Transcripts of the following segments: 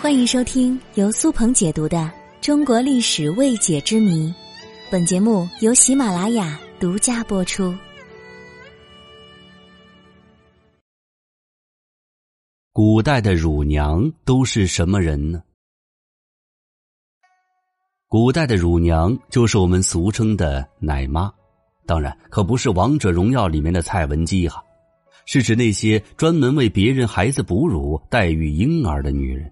欢迎收听由苏鹏解读的《中国历史未解之谜》，本节目由喜马拉雅独家播出。古代的乳娘都是什么人呢？古代的乳娘就是我们俗称的奶妈，当然可不是《王者荣耀》里面的蔡文姬哈，是指那些专门为别人孩子哺乳、代育婴儿的女人。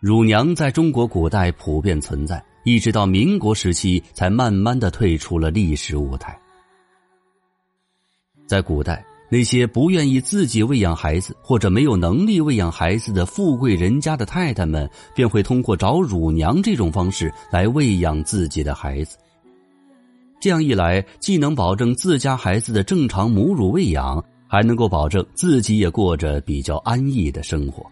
乳娘在中国古代普遍存在，一直到民国时期才慢慢的退出了历史舞台。在古代，那些不愿意自己喂养孩子或者没有能力喂养孩子的富贵人家的太太们，便会通过找乳娘这种方式来喂养自己的孩子。这样一来，既能保证自家孩子的正常母乳喂养，还能够保证自己也过着比较安逸的生活。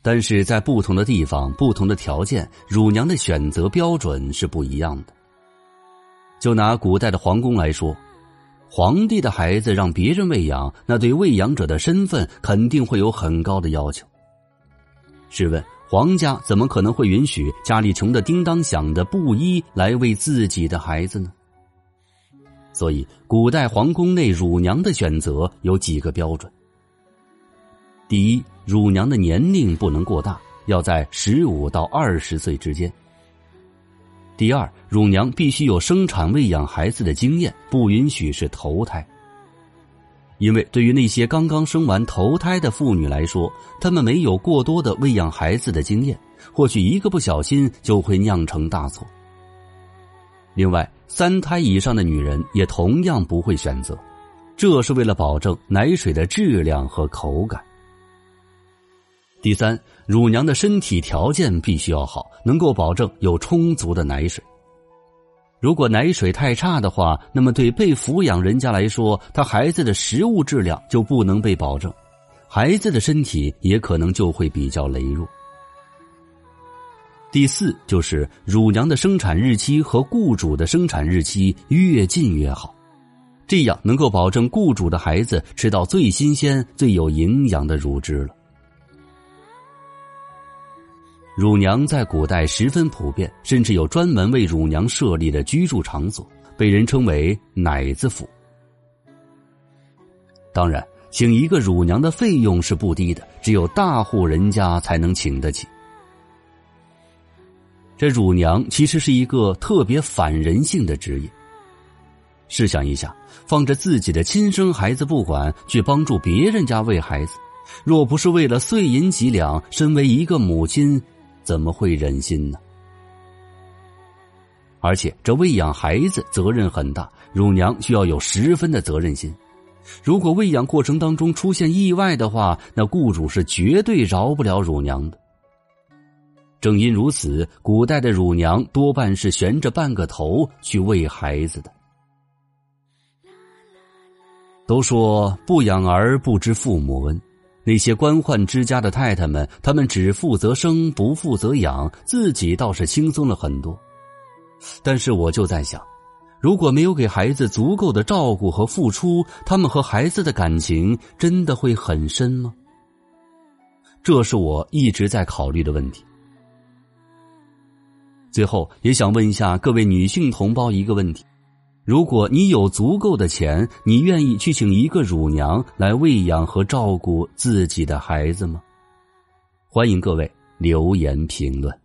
但是在不同的地方、不同的条件，乳娘的选择标准是不一样的。就拿古代的皇宫来说，皇帝的孩子让别人喂养，那对喂养者的身份肯定会有很高的要求。试问，皇家怎么可能会允许家里穷的叮当响的布衣来喂自己的孩子呢？所以，古代皇宫内乳娘的选择有几个标准。第一，乳娘的年龄不能过大，要在十五到二十岁之间。第二，乳娘必须有生产喂养孩子的经验，不允许是头胎。因为对于那些刚刚生完头胎的妇女来说，她们没有过多的喂养孩子的经验，或许一个不小心就会酿成大错。另外，三胎以上的女人也同样不会选择，这是为了保证奶水的质量和口感。第三，乳娘的身体条件必须要好，能够保证有充足的奶水。如果奶水太差的话，那么对被抚养人家来说，他孩子的食物质量就不能被保证，孩子的身体也可能就会比较羸弱。第四，就是乳娘的生产日期和雇主的生产日期越近越好，这样能够保证雇主的孩子吃到最新鲜、最有营养的乳汁了。乳娘在古代十分普遍，甚至有专门为乳娘设立的居住场所，被人称为“奶子府”。当然，请一个乳娘的费用是不低的，只有大户人家才能请得起。这乳娘其实是一个特别反人性的职业。试想一下，放着自己的亲生孩子不管，去帮助别人家喂孩子，若不是为了碎银几两，身为一个母亲。怎么会忍心呢？而且这喂养孩子责任很大，乳娘需要有十分的责任心。如果喂养过程当中出现意外的话，那雇主是绝对饶不了乳娘的。正因如此，古代的乳娘多半是悬着半个头去喂孩子的。都说不养儿不知父母恩。那些官宦之家的太太们，他们只负责生，不负责养，自己倒是轻松了很多。但是我就在想，如果没有给孩子足够的照顾和付出，他们和孩子的感情真的会很深吗？这是我一直在考虑的问题。最后，也想问一下各位女性同胞一个问题。如果你有足够的钱，你愿意去请一个乳娘来喂养和照顾自己的孩子吗？欢迎各位留言评论。